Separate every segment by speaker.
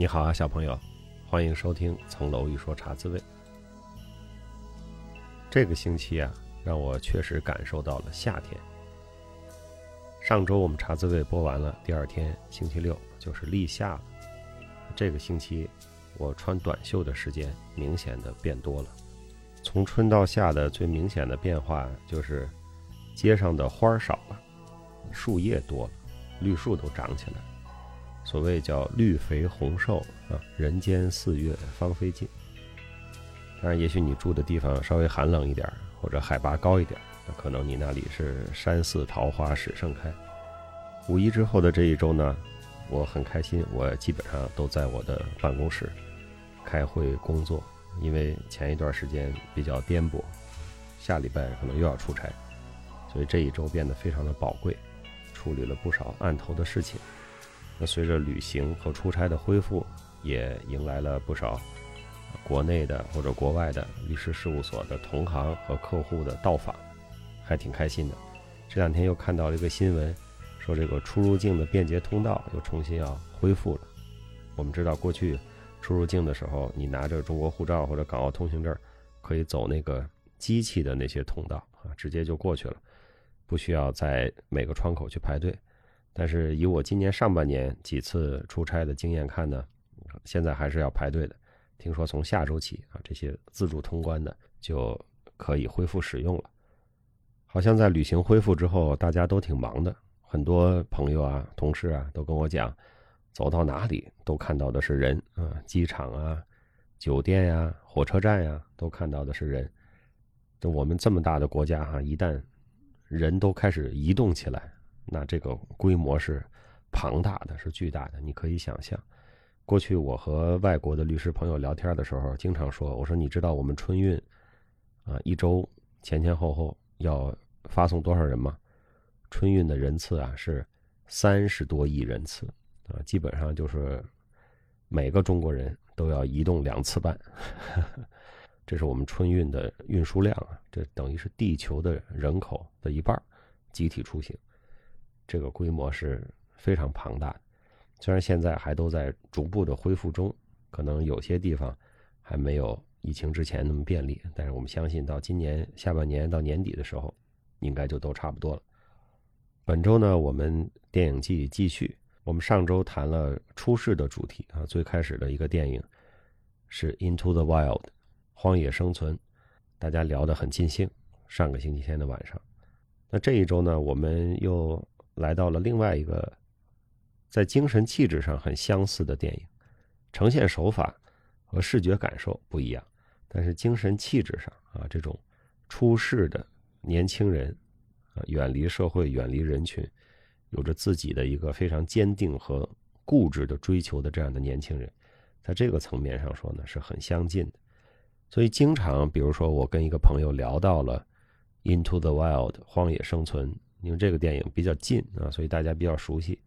Speaker 1: 你好啊，小朋友，欢迎收听《从楼一说茶滋味》。这个星期啊，让我确实感受到了夏天。上周我们茶滋味播完了，第二天星期六就是立夏了。这个星期，我穿短袖的时间明显的变多了。从春到夏的最明显的变化就是，街上的花儿少了，树叶多了，绿树都长起来。所谓叫绿肥红瘦啊，人间四月芳菲尽。当然，也许你住的地方稍微寒冷一点，或者海拔高一点，那可能你那里是山寺桃花始盛开。五一之后的这一周呢，我很开心，我基本上都在我的办公室开会工作，因为前一段时间比较颠簸，下礼拜可能又要出差，所以这一周变得非常的宝贵，处理了不少案头的事情。那随着旅行和出差的恢复，也迎来了不少国内的或者国外的律师事务所的同行和客户的到访，还挺开心的。这两天又看到了一个新闻，说这个出入境的便捷通道又重新要恢复了。我们知道过去出入境的时候，你拿着中国护照或者港澳通行证，可以走那个机器的那些通道啊，直接就过去了，不需要在每个窗口去排队。但是以我今年上半年几次出差的经验看呢，现在还是要排队的。听说从下周起啊，这些自助通关的就可以恢复使用了。好像在旅行恢复之后，大家都挺忙的，很多朋友啊、同事啊都跟我讲，走到哪里都看到的是人啊，机场啊、酒店呀、火车站呀，都看到的是人。就我们这么大的国家哈，一旦人都开始移动起来。那这个规模是庞大的，是巨大的。你可以想象，过去我和外国的律师朋友聊天的时候，经常说：“我说你知道我们春运啊，一周前前后后要发送多少人吗？春运的人次啊是三十多亿人次啊，基本上就是每个中国人都要移动两次半。这是我们春运的运输量啊，这等于是地球的人口的一半集体出行。”这个规模是非常庞大的，虽然现在还都在逐步的恢复中，可能有些地方还没有疫情之前那么便利，但是我们相信到今年下半年到年底的时候，应该就都差不多了。本周呢，我们电影季继续，我们上周谈了出世的主题啊，最开始的一个电影是《Into the Wild》荒野生存，大家聊得很尽兴。上个星期天的晚上，那这一周呢，我们又。来到了另外一个在精神气质上很相似的电影，呈现手法和视觉感受不一样，但是精神气质上啊，这种出世的年轻人啊，远离社会、远离人群，有着自己的一个非常坚定和固执的追求的这样的年轻人，在这个层面上说呢，是很相近的。所以经常，比如说我跟一个朋友聊到了《Into the Wild》荒野生存。因为这个电影比较近啊，所以大家比较熟悉。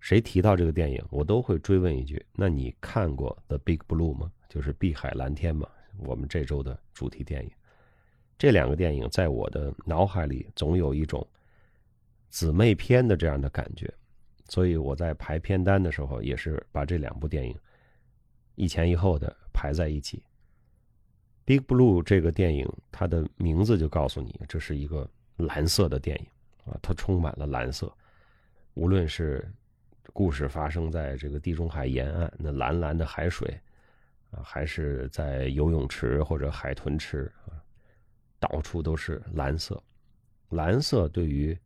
Speaker 1: 谁提到这个电影，我都会追问一句：“那你看过《The Big Blue》吗？就是《碧海蓝天》吗？”我们这周的主题电影。这两个电影在我的脑海里总有一种姊妹篇的这样的感觉，所以我在排片单的时候也是把这两部电影一前一后的排在一起。《Big Blue》这个电影，它的名字就告诉你，这是一个蓝色的电影。啊，它充满了蓝色，无论是故事发生在这个地中海沿岸，那蓝蓝的海水啊，还是在游泳池或者海豚池啊，到处都是蓝色。蓝色对于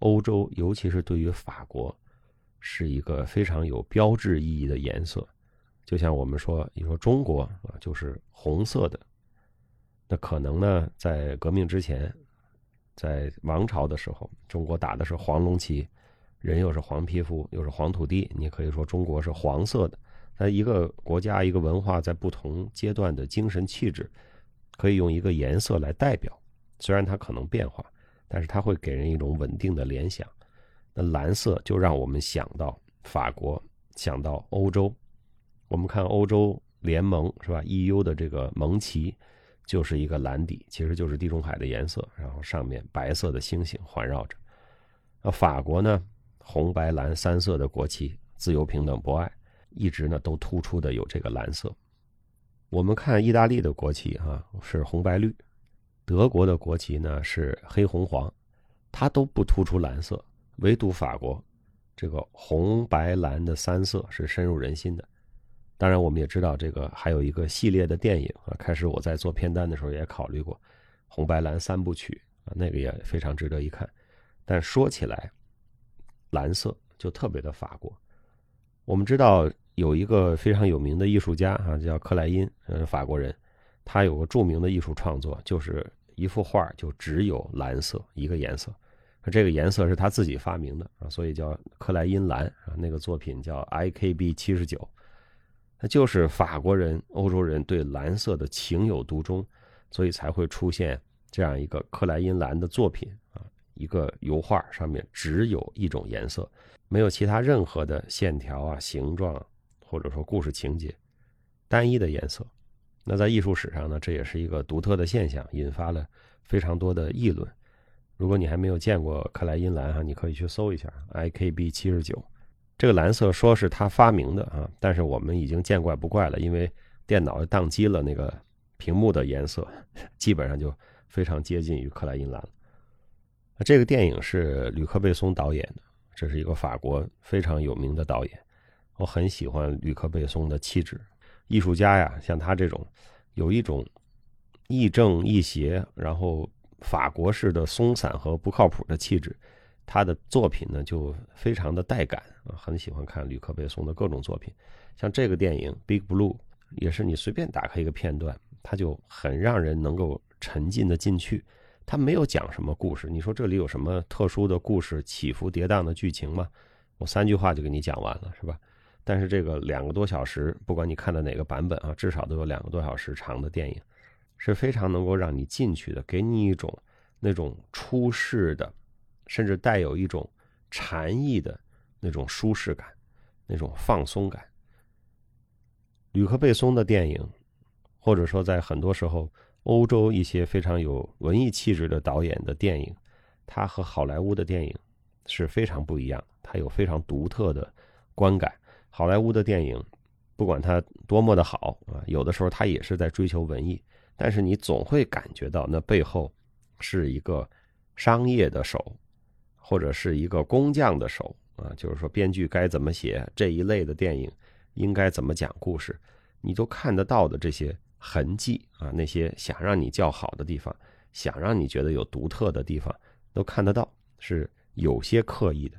Speaker 1: 欧洲，尤其是对于法国，是一个非常有标志意义的颜色。就像我们说，你说中国啊，就是红色的，那可能呢，在革命之前。在王朝的时候，中国打的是黄龙旗，人又是黄皮肤，又是黄土地，你可以说中国是黄色的。那一个国家、一个文化在不同阶段的精神气质，可以用一个颜色来代表。虽然它可能变化，但是它会给人一种稳定的联想。那蓝色就让我们想到法国，想到欧洲。我们看欧洲联盟是吧？EU 的这个盟旗。就是一个蓝底，其实就是地中海的颜色，然后上面白色的星星环绕着。那法国呢，红白蓝三色的国旗，自由、平等、博爱。一直呢都突出的有这个蓝色。我们看意大利的国旗啊是红白绿，德国的国旗呢是黑红黄，它都不突出蓝色，唯独法国这个红白蓝的三色是深入人心的。当然，我们也知道这个还有一个系列的电影啊。开始我在做片单的时候也考虑过红白蓝三部曲啊，那个也非常值得一看。但说起来，蓝色就特别的法国。我们知道有一个非常有名的艺术家啊，叫克莱因，呃，法国人。他有个著名的艺术创作，就是一幅画就只有蓝色一个颜色，这个颜色是他自己发明的啊，所以叫克莱因蓝啊。那个作品叫 I K B 七十九。那就是法国人、欧洲人对蓝色的情有独钟，所以才会出现这样一个克莱因蓝的作品啊，一个油画上面只有一种颜色，没有其他任何的线条啊、形状，或者说故事情节，单一的颜色。那在艺术史上呢，这也是一个独特的现象，引发了非常多的议论。如果你还没有见过克莱因蓝哈，你可以去搜一下 I K B 七十九。这个蓝色说是他发明的啊，但是我们已经见怪不怪了，因为电脑宕机了，那个屏幕的颜色基本上就非常接近于克莱因蓝了。这个电影是吕克·贝松导演的，这是一个法国非常有名的导演，我很喜欢吕克·贝松的气质。艺术家呀，像他这种有一种亦正亦邪，然后法国式的松散和不靠谱的气质。他的作品呢，就非常的带感啊，很喜欢看吕克·贝松的各种作品，像这个电影《Big Blue》，也是你随便打开一个片段，它就很让人能够沉浸的进去。它没有讲什么故事，你说这里有什么特殊的故事、起伏跌宕的剧情吗？我三句话就给你讲完了，是吧？但是这个两个多小时，不管你看的哪个版本啊，至少都有两个多小时长的电影，是非常能够让你进去的，给你一种那种出世的。甚至带有一种禅意的那种舒适感，那种放松感。吕克·贝松的电影，或者说在很多时候，欧洲一些非常有文艺气质的导演的电影，它和好莱坞的电影是非常不一样。它有非常独特的观感。好莱坞的电影，不管它多么的好啊，有的时候它也是在追求文艺，但是你总会感觉到那背后是一个商业的手。或者是一个工匠的手啊，就是说编剧该怎么写这一类的电影，应该怎么讲故事，你都看得到的这些痕迹啊，那些想让你叫好的地方，想让你觉得有独特的地方，都看得到，是有些刻意的。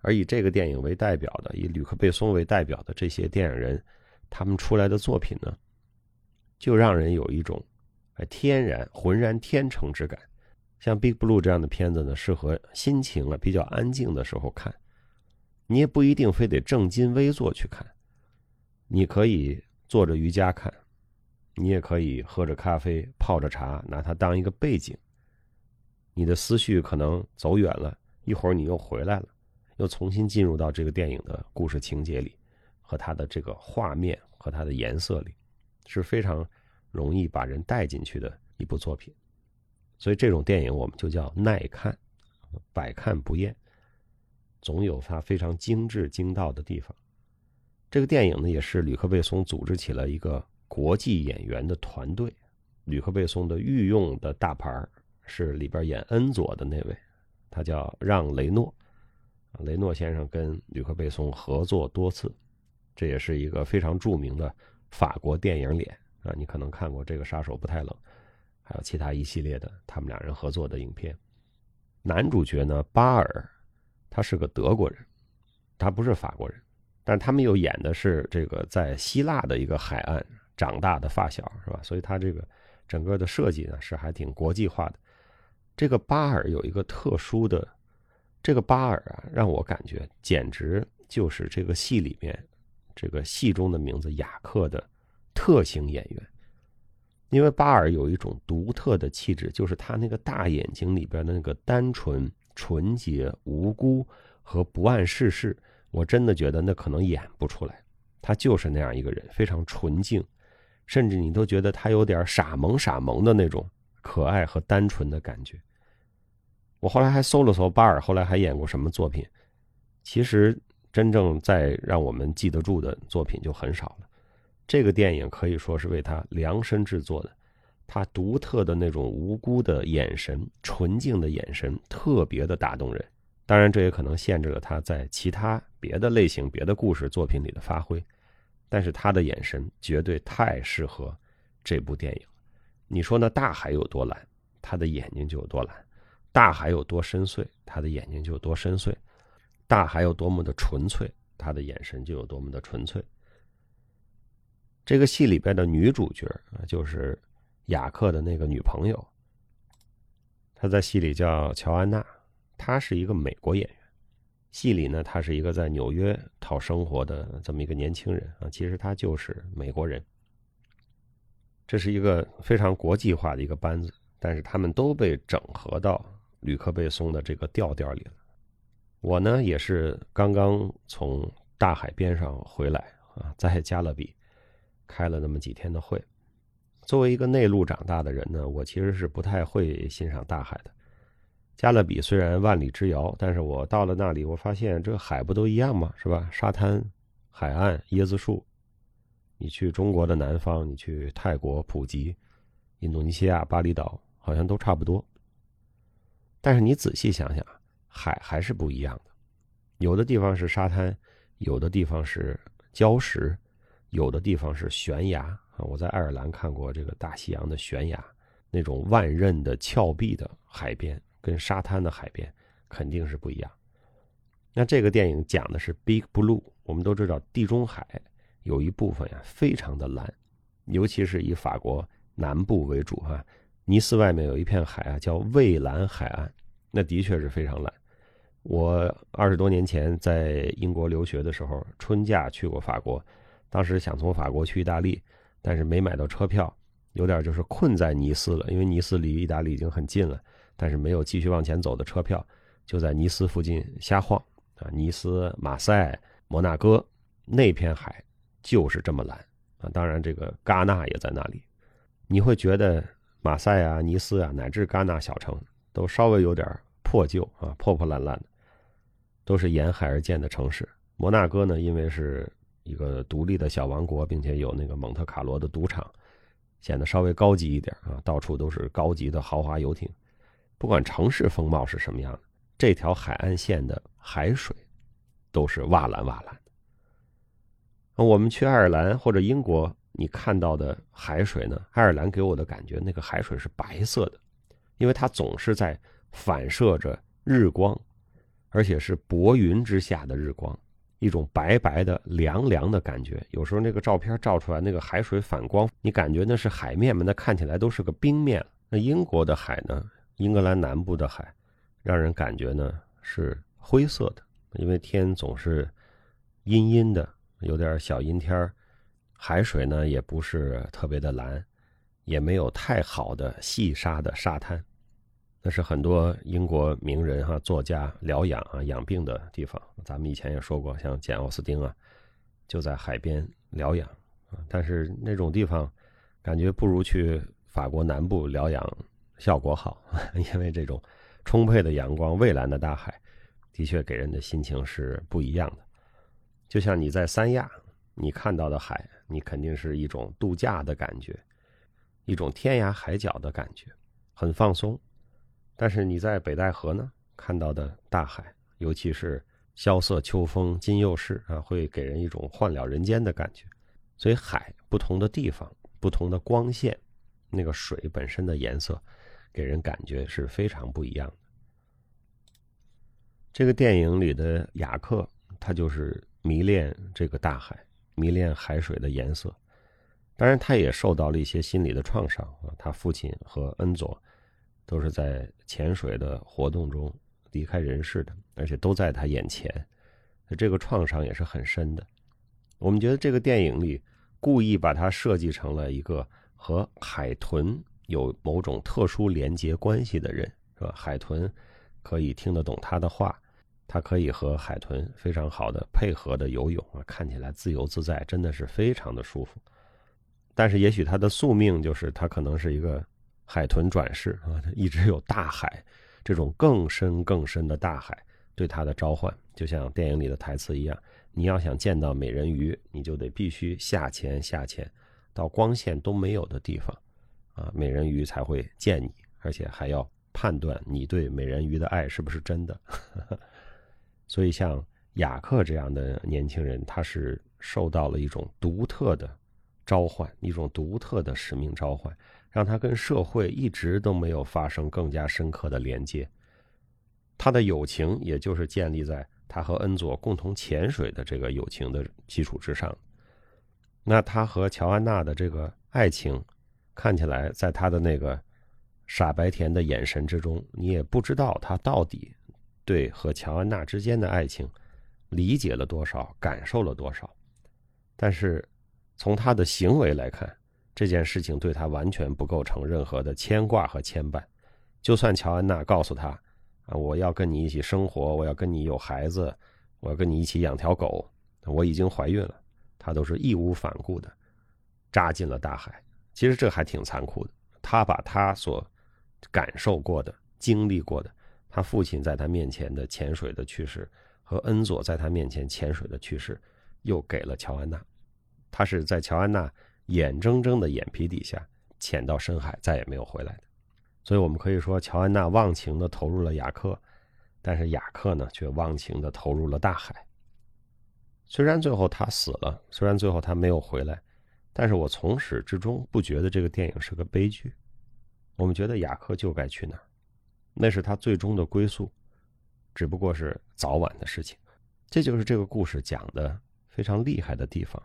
Speaker 1: 而以这个电影为代表的，以吕克·贝松为代表的这些电影人，他们出来的作品呢，就让人有一种天然浑然天成之感。像《Big Blue》这样的片子呢，适合心情啊比较安静的时候看。你也不一定非得正襟危坐去看，你可以坐着瑜伽看，你也可以喝着咖啡、泡着茶，拿它当一个背景。你的思绪可能走远了，一会儿你又回来了，又重新进入到这个电影的故事情节里，和它的这个画面和它的颜色里，是非常容易把人带进去的一部作品。所以这种电影我们就叫耐看，百看不厌，总有它非常精致精到的地方。这个电影呢，也是吕克·贝松组织起了一个国际演员的团队。吕克·贝松的御用的大牌是里边演恩佐的那位，他叫让·雷诺。雷诺先生跟吕克·贝松合作多次，这也是一个非常著名的法国电影脸啊。你可能看过这个杀手不太冷。还有其他一系列的他们两人合作的影片，男主角呢巴尔，他是个德国人，他不是法国人，但他们又演的是这个在希腊的一个海岸长大的发小，是吧？所以他这个整个的设计呢是还挺国际化的。这个巴尔有一个特殊的，这个巴尔啊，让我感觉简直就是这个戏里面这个戏中的名字雅克的特型演员。因为巴尔有一种独特的气质，就是他那个大眼睛里边的那个单纯、纯洁、无辜和不谙世事，我真的觉得那可能演不出来。他就是那样一个人，非常纯净，甚至你都觉得他有点傻萌傻萌的那种可爱和单纯的感觉。我后来还搜了搜巴尔，后来还演过什么作品？其实真正在让我们记得住的作品就很少了。这个电影可以说是为他量身制作的，他独特的那种无辜的眼神、纯净的眼神，特别的打动人。当然，这也可能限制了他在其他别的类型、别的故事作品里的发挥。但是他的眼神绝对太适合这部电影。你说那大海有多蓝，他的眼睛就有多蓝；大海有多深邃，他的眼睛就有多深邃；大海有多么的纯粹，他的眼神就有多么的纯粹。这个戏里边的女主角啊，就是雅克的那个女朋友。她在戏里叫乔安娜，她是一个美国演员。戏里呢，她是一个在纽约讨生活的这么一个年轻人啊，其实她就是美国人。这是一个非常国际化的一个班子，但是他们都被整合到吕克贝松的这个调调里了。我呢，也是刚刚从大海边上回来啊，在加勒比。开了那么几天的会，作为一个内陆长大的人呢，我其实是不太会欣赏大海的。加勒比虽然万里之遥，但是我到了那里，我发现这海不都一样吗？是吧？沙滩、海岸、椰子树。你去中国的南方，你去泰国普吉、印度尼西亚巴厘岛，好像都差不多。但是你仔细想想，海还是不一样的。有的地方是沙滩，有的地方是礁石。有的地方是悬崖啊！我在爱尔兰看过这个大西洋的悬崖，那种万仞的峭壁的海边，跟沙滩的海边肯定是不一样。那这个电影讲的是 Big Blue，我们都知道地中海有一部分呀非常的蓝，尤其是以法国南部为主哈。尼斯外面有一片海啊，叫蔚蓝海岸，那的确是非常蓝。我二十多年前在英国留学的时候，春假去过法国。当时想从法国去意大利，但是没买到车票，有点就是困在尼斯了。因为尼斯离意大利已经很近了，但是没有继续往前走的车票，就在尼斯附近瞎晃啊。尼斯、马赛、摩纳哥那片海就是这么蓝啊。当然，这个戛纳也在那里。你会觉得马赛啊、尼斯啊，乃至戛纳小城都稍微有点破旧啊，破破烂烂的，都是沿海而建的城市。摩纳哥呢，因为是。一个独立的小王国，并且有那个蒙特卡罗的赌场，显得稍微高级一点啊。到处都是高级的豪华游艇。不管城市风貌是什么样的，这条海岸线的海水都是瓦蓝瓦蓝的。我们去爱尔兰或者英国，你看到的海水呢？爱尔兰给我的感觉，那个海水是白色的，因为它总是在反射着日光，而且是薄云之下的日光。一种白白的、凉凉的感觉。有时候那个照片照出来，那个海水反光，你感觉那是海面吗？那看起来都是个冰面。那英国的海呢？英格兰南部的海，让人感觉呢是灰色的，因为天总是阴阴的，有点小阴天。海水呢也不是特别的蓝，也没有太好的细沙的沙滩。那是很多英国名人哈、作家疗养啊、养病的地方。咱们以前也说过，像简·奥斯汀啊，就在海边疗养啊。但是那种地方，感觉不如去法国南部疗养效果好，因为这种充沛的阳光、蔚蓝的大海，的确给人的心情是不一样的。就像你在三亚，你看到的海，你肯定是一种度假的感觉，一种天涯海角的感觉，很放松。但是你在北戴河呢看到的大海，尤其是萧瑟秋风今又是啊，会给人一种换了人间的感觉。所以海不同的地方，不同的光线，那个水本身的颜色，给人感觉是非常不一样的。这个电影里的雅克，他就是迷恋这个大海，迷恋海水的颜色。当然，他也受到了一些心理的创伤啊。他父亲和恩佐。都是在潜水的活动中离开人世的，而且都在他眼前，这个创伤也是很深的。我们觉得这个电影里故意把它设计成了一个和海豚有某种特殊连接关系的人，是吧？海豚可以听得懂他的话，他可以和海豚非常好的配合的游泳啊，看起来自由自在，真的是非常的舒服。但是也许他的宿命就是他可能是一个。海豚转世啊，一直有大海，这种更深更深的大海对他的召唤，就像电影里的台词一样：你要想见到美人鱼，你就得必须下潜下潜到光线都没有的地方，啊，美人鱼才会见你，而且还要判断你对美人鱼的爱是不是真的。所以，像雅克这样的年轻人，他是受到了一种独特的召唤，一种独特的使命召唤。让他跟社会一直都没有发生更加深刻的连接，他的友情也就是建立在他和恩佐共同潜水的这个友情的基础之上。那他和乔安娜的这个爱情，看起来在他的那个傻白甜的眼神之中，你也不知道他到底对和乔安娜之间的爱情理解了多少，感受了多少。但是从他的行为来看，这件事情对他完全不构成任何的牵挂和牵绊，就算乔安娜告诉他，啊，我要跟你一起生活，我要跟你有孩子，我要跟你一起养条狗，我已经怀孕了，他都是义无反顾的扎进了大海。其实这还挺残酷的，他把他所感受过的、经历过的，他父亲在他面前的潜水的趣事和恩佐在他面前潜水的趣事，又给了乔安娜。他是在乔安娜。眼睁睁的眼皮底下潜到深海，再也没有回来的。所以，我们可以说，乔安娜忘情的投入了雅克，但是雅克呢，却忘情的投入了大海。虽然最后他死了，虽然最后他没有回来，但是我从始至终不觉得这个电影是个悲剧。我们觉得雅克就该去那儿，那是他最终的归宿，只不过是早晚的事情。这就是这个故事讲的非常厉害的地方。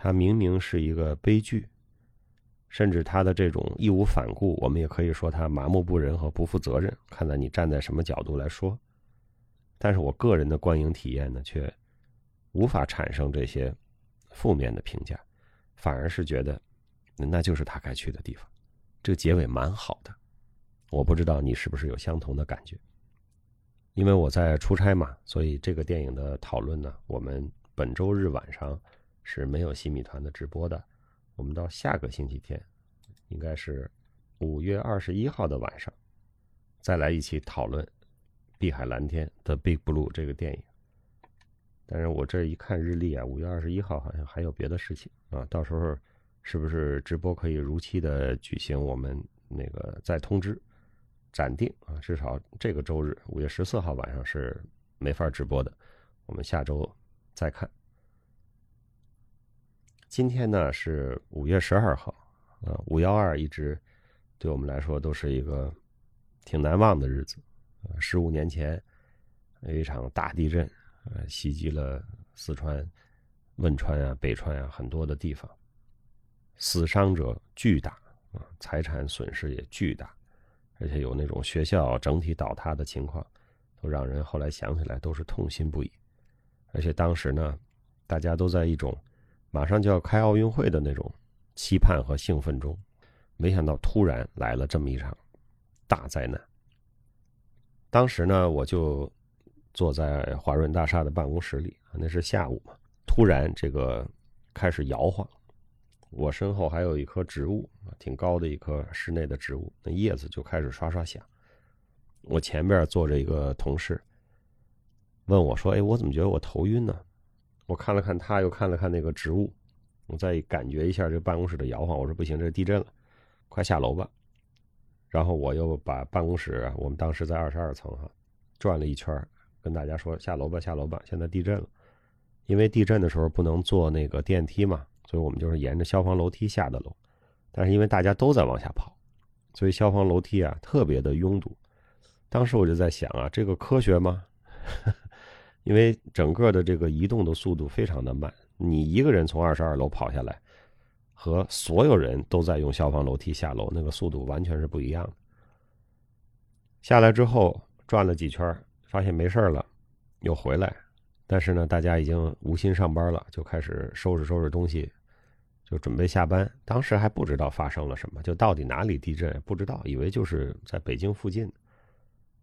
Speaker 1: 他明明是一个悲剧，甚至他的这种义无反顾，我们也可以说他麻木不仁和不负责任。看在你站在什么角度来说，但是我个人的观影体验呢，却无法产生这些负面的评价，反而是觉得那就是他该去的地方。这个结尾蛮好的，我不知道你是不是有相同的感觉。因为我在出差嘛，所以这个电影的讨论呢，我们本周日晚上。是没有新米团的直播的，我们到下个星期天，应该是五月二十一号的晚上，再来一起讨论《碧海蓝天》的《Big Blue》这个电影。但是我这一看日历啊，五月二十一号好像还有别的事情啊，到时候是不是直播可以如期的举行？我们那个再通知暂定啊，至少这个周日五月十四号晚上是没法直播的，我们下周再看。今天呢是五月十二号，呃，五幺二一直对我们来说都是一个挺难忘的日子。十五年前有一场大地震，呃，袭击了四川、汶川啊、北川啊很多的地方，死伤者巨大啊，财产损失也巨大，而且有那种学校整体倒塌的情况，都让人后来想起来都是痛心不已。而且当时呢，大家都在一种。马上就要开奥运会的那种期盼和兴奋中，没想到突然来了这么一场大灾难。当时呢，我就坐在华润大厦的办公室里，那是下午嘛。突然这个开始摇晃，我身后还有一棵植物，挺高的一棵室内的植物，那叶子就开始刷刷响。我前边坐着一个同事，问我说：“哎，我怎么觉得我头晕呢？”我看了看他，又看了看那个植物，我再感觉一下这办公室的摇晃。我说不行，这地震了，快下楼吧。然后我又把办公室，我们当时在二十二层哈，转了一圈，跟大家说下楼吧，下楼吧，现在地震了。因为地震的时候不能坐那个电梯嘛，所以我们就是沿着消防楼梯下的楼。但是因为大家都在往下跑，所以消防楼梯啊特别的拥堵。当时我就在想啊，这个科学吗？因为整个的这个移动的速度非常的慢，你一个人从二十二楼跑下来，和所有人都在用消防楼梯下楼，那个速度完全是不一样的。下来之后转了几圈，发现没事了，又回来。但是呢，大家已经无心上班了，就开始收拾收拾东西，就准备下班。当时还不知道发生了什么，就到底哪里地震不知道，以为就是在北京附近。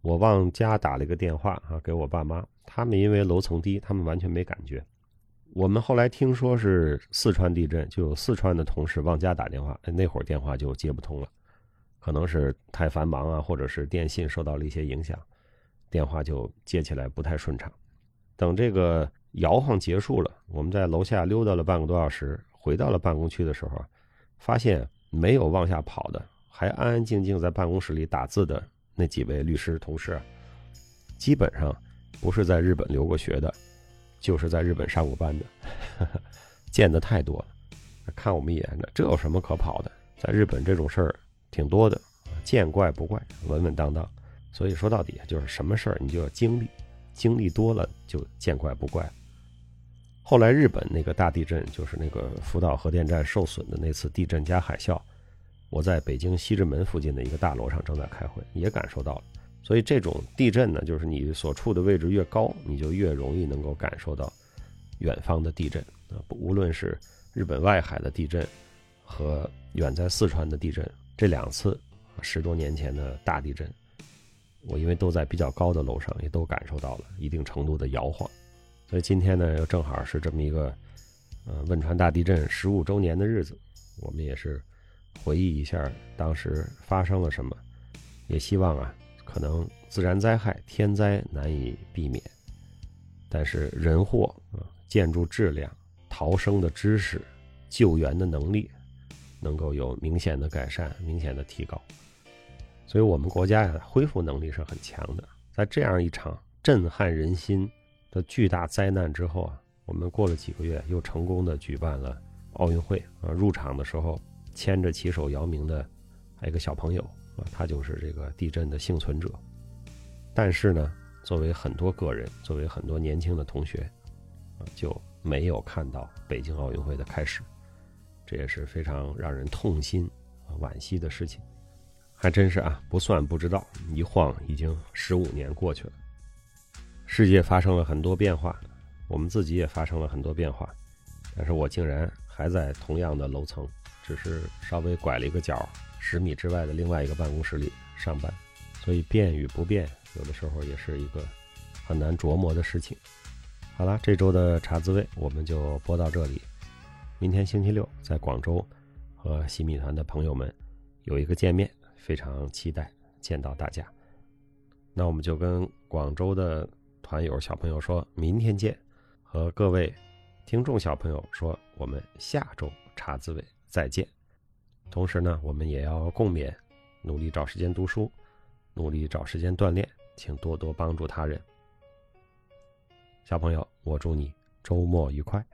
Speaker 1: 我往家打了一个电话啊，给我爸妈。他们因为楼层低，他们完全没感觉。我们后来听说是四川地震，就有四川的同事往家打电话，那会儿电话就接不通了，可能是太繁忙啊，或者是电信受到了一些影响，电话就接起来不太顺畅。等这个摇晃结束了，我们在楼下溜达了半个多小时，回到了办公区的时候，发现没有往下跑的，还安安静静在办公室里打字的那几位律师同事，基本上不是在日本留过学的，就是在日本上过班的，见的太多了。看我们一眼，这有什么可跑的？在日本这种事儿挺多的，见怪不怪，稳稳当当。所以说到底就是什么事儿你就要经历，经历多了就见怪不怪。后来日本那个大地震，就是那个福岛核电站受损的那次地震加海啸，我在北京西直门附近的一个大楼上正在开会，也感受到了。所以这种地震呢，就是你所处的位置越高，你就越容易能够感受到远方的地震啊，无论是。日本外海的地震和远在四川的地震，这两次十多年前的大地震，我因为都在比较高的楼上，也都感受到了一定程度的摇晃。所以今天呢，又正好是这么一个呃汶川大地震十五周年的日子，我们也是回忆一下当时发生了什么。也希望啊，可能自然灾害、天灾难以避免，但是人祸啊，建筑质量。逃生的知识、救援的能力，能够有明显的改善、明显的提高。所以，我们国家呀，恢复能力是很强的。在这样一场震撼人心的巨大灾难之后啊，我们过了几个月，又成功的举办了奥运会啊。入场的时候，牵着旗手姚明的还有一个小朋友啊，他就是这个地震的幸存者。但是呢，作为很多个人，作为很多年轻的同学啊，就。没有看到北京奥运会的开始，这也是非常让人痛心、惋惜的事情。还真是啊，不算不知道，一晃已经十五年过去了。世界发生了很多变化，我们自己也发生了很多变化，但是我竟然还在同样的楼层，只是稍微拐了一个角，十米之外的另外一个办公室里上班。所以变与不变，有的时候也是一个很难琢磨的事情。好了，这周的茶滋味我们就播到这里。明天星期六在广州和洗米团的朋友们有一个见面，非常期待见到大家。那我们就跟广州的团友小朋友说明天见，和各位听众小朋友说我们下周茶滋味再见。同时呢，我们也要共勉，努力找时间读书，努力找时间锻炼，请多多帮助他人。小朋友，我祝你周末愉快。